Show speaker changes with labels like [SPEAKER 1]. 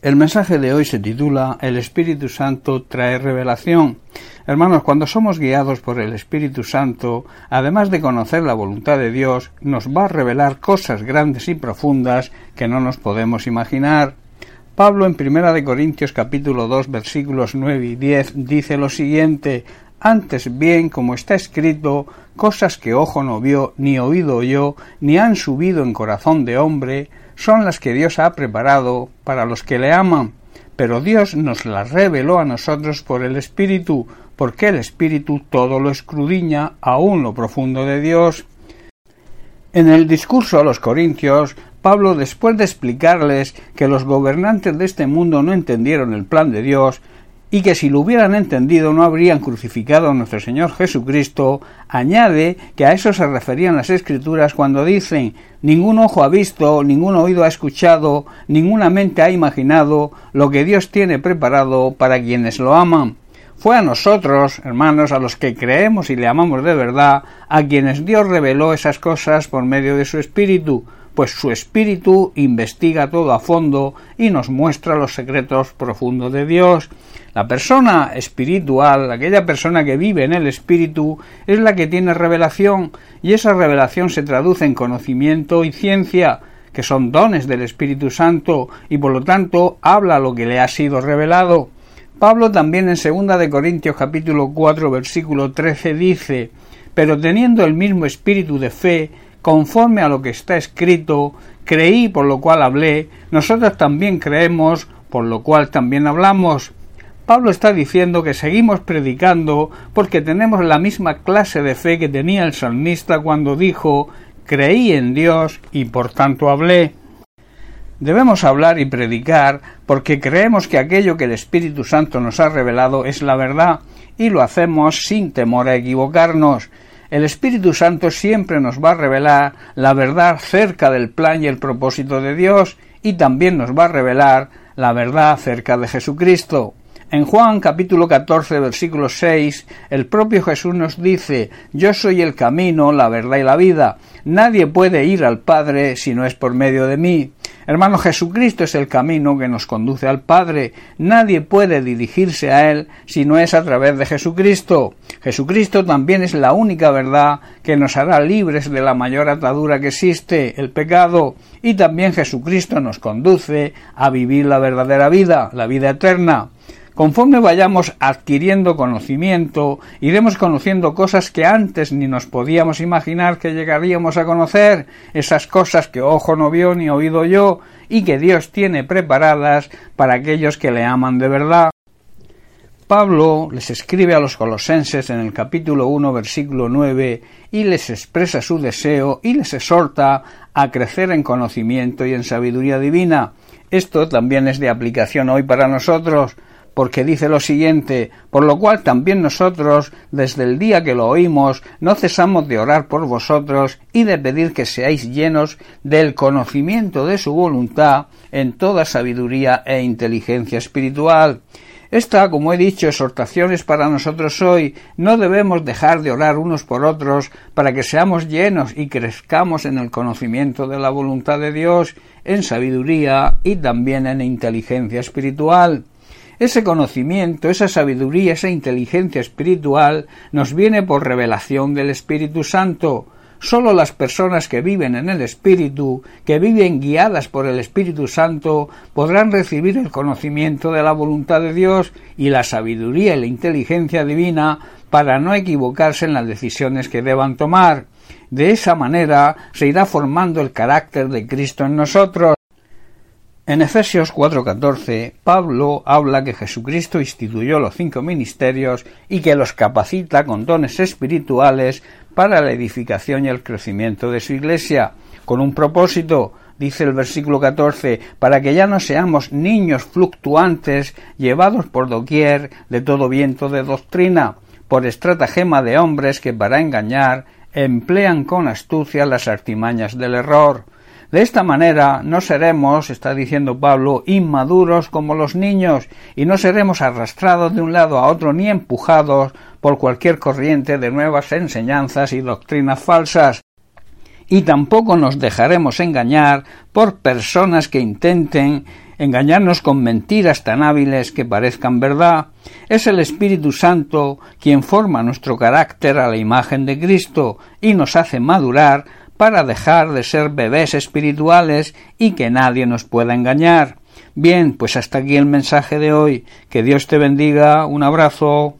[SPEAKER 1] El mensaje de hoy se titula El Espíritu Santo trae revelación. Hermanos, cuando somos guiados por el Espíritu Santo, además de conocer la voluntad de Dios, nos va a revelar cosas grandes y profundas que no nos podemos imaginar. Pablo en Primera de Corintios capítulo 2 versículos 9 y 10 dice lo siguiente antes bien, como está escrito, cosas que ojo no vio, ni oído oyó, ni han subido en corazón de hombre, son las que Dios ha preparado para los que le aman. Pero Dios nos las reveló a nosotros por el Espíritu, porque el Espíritu todo lo escrudiña, aún lo profundo de Dios. En el discurso a los Corintios, Pablo, después de explicarles que los gobernantes de este mundo no entendieron el plan de Dios, y que si lo hubieran entendido no habrían crucificado a nuestro Señor Jesucristo, añade que a eso se referían las Escrituras cuando dicen ningún ojo ha visto, ningún oído ha escuchado, ninguna mente ha imaginado lo que Dios tiene preparado para quienes lo aman. Fue a nosotros, hermanos, a los que creemos y le amamos de verdad, a quienes Dios reveló esas cosas por medio de su Espíritu, pues su Espíritu investiga todo a fondo y nos muestra los secretos profundos de Dios. La persona espiritual, aquella persona que vive en el espíritu, es la que tiene revelación, y esa revelación se traduce en conocimiento y ciencia, que son dones del Espíritu Santo, y por lo tanto habla lo que le ha sido revelado. Pablo también en segunda de Corintios capítulo 4 versículo 13 dice, pero teniendo el mismo espíritu de fe, conforme a lo que está escrito, creí por lo cual hablé, nosotros también creemos, por lo cual también hablamos. Pablo está diciendo que seguimos predicando porque tenemos la misma clase de fe que tenía el salmista cuando dijo creí en Dios y por tanto hablé. Debemos hablar y predicar porque creemos que aquello que el Espíritu Santo nos ha revelado es la verdad y lo hacemos sin temor a equivocarnos. El Espíritu Santo siempre nos va a revelar la verdad cerca del plan y el propósito de Dios y también nos va a revelar la verdad cerca de Jesucristo. En Juan capítulo 14 versículo 6 el propio Jesús nos dice Yo soy el camino, la verdad y la vida. Nadie puede ir al Padre si no es por medio de mí. Hermano, Jesucristo es el camino que nos conduce al Padre. Nadie puede dirigirse a Él si no es a través de Jesucristo. Jesucristo también es la única verdad que nos hará libres de la mayor atadura que existe, el pecado. Y también Jesucristo nos conduce a vivir la verdadera vida, la vida eterna. Conforme vayamos adquiriendo conocimiento, iremos conociendo cosas que antes ni nos podíamos imaginar que llegaríamos a conocer, esas cosas que ojo no vio ni oído yo, y que Dios tiene preparadas para aquellos que le aman de verdad. Pablo les escribe a los colosenses en el capítulo 1 versículo 9 y les expresa su deseo y les exhorta a crecer en conocimiento y en sabiduría divina. Esto también es de aplicación hoy para nosotros, porque dice lo siguiente, por lo cual también nosotros, desde el día que lo oímos, no cesamos de orar por vosotros y de pedir que seáis llenos del conocimiento de su voluntad en toda sabiduría e inteligencia espiritual. Esta, como he dicho, exhortaciones para nosotros hoy. No debemos dejar de orar unos por otros para que seamos llenos y crezcamos en el conocimiento de la voluntad de Dios, en sabiduría y también en inteligencia espiritual. Ese conocimiento, esa sabiduría, esa inteligencia espiritual nos viene por revelación del Espíritu Santo. Solo las personas que viven en el Espíritu, que viven guiadas por el Espíritu Santo, podrán recibir el conocimiento de la voluntad de Dios y la sabiduría y la inteligencia divina para no equivocarse en las decisiones que deban tomar. De esa manera se irá formando el carácter de Cristo en nosotros. En Efesios 4:14, Pablo habla que Jesucristo instituyó los cinco ministerios y que los capacita con dones espirituales para la edificación y el crecimiento de su iglesia, con un propósito, dice el versículo 14, para que ya no seamos niños fluctuantes, llevados por doquier de todo viento de doctrina, por estratagema de hombres que para engañar emplean con astucia las artimañas del error de esta manera no seremos, está diciendo Pablo, inmaduros como los niños, y no seremos arrastrados de un lado a otro ni empujados por cualquier corriente de nuevas enseñanzas y doctrinas falsas, y tampoco nos dejaremos engañar por personas que intenten engañarnos con mentiras tan hábiles que parezcan verdad, es el Espíritu Santo quien forma nuestro carácter a la imagen de Cristo y nos hace madurar para dejar de ser bebés espirituales y que nadie nos pueda engañar. Bien, pues hasta aquí el mensaje de hoy. Que Dios te bendiga. Un abrazo.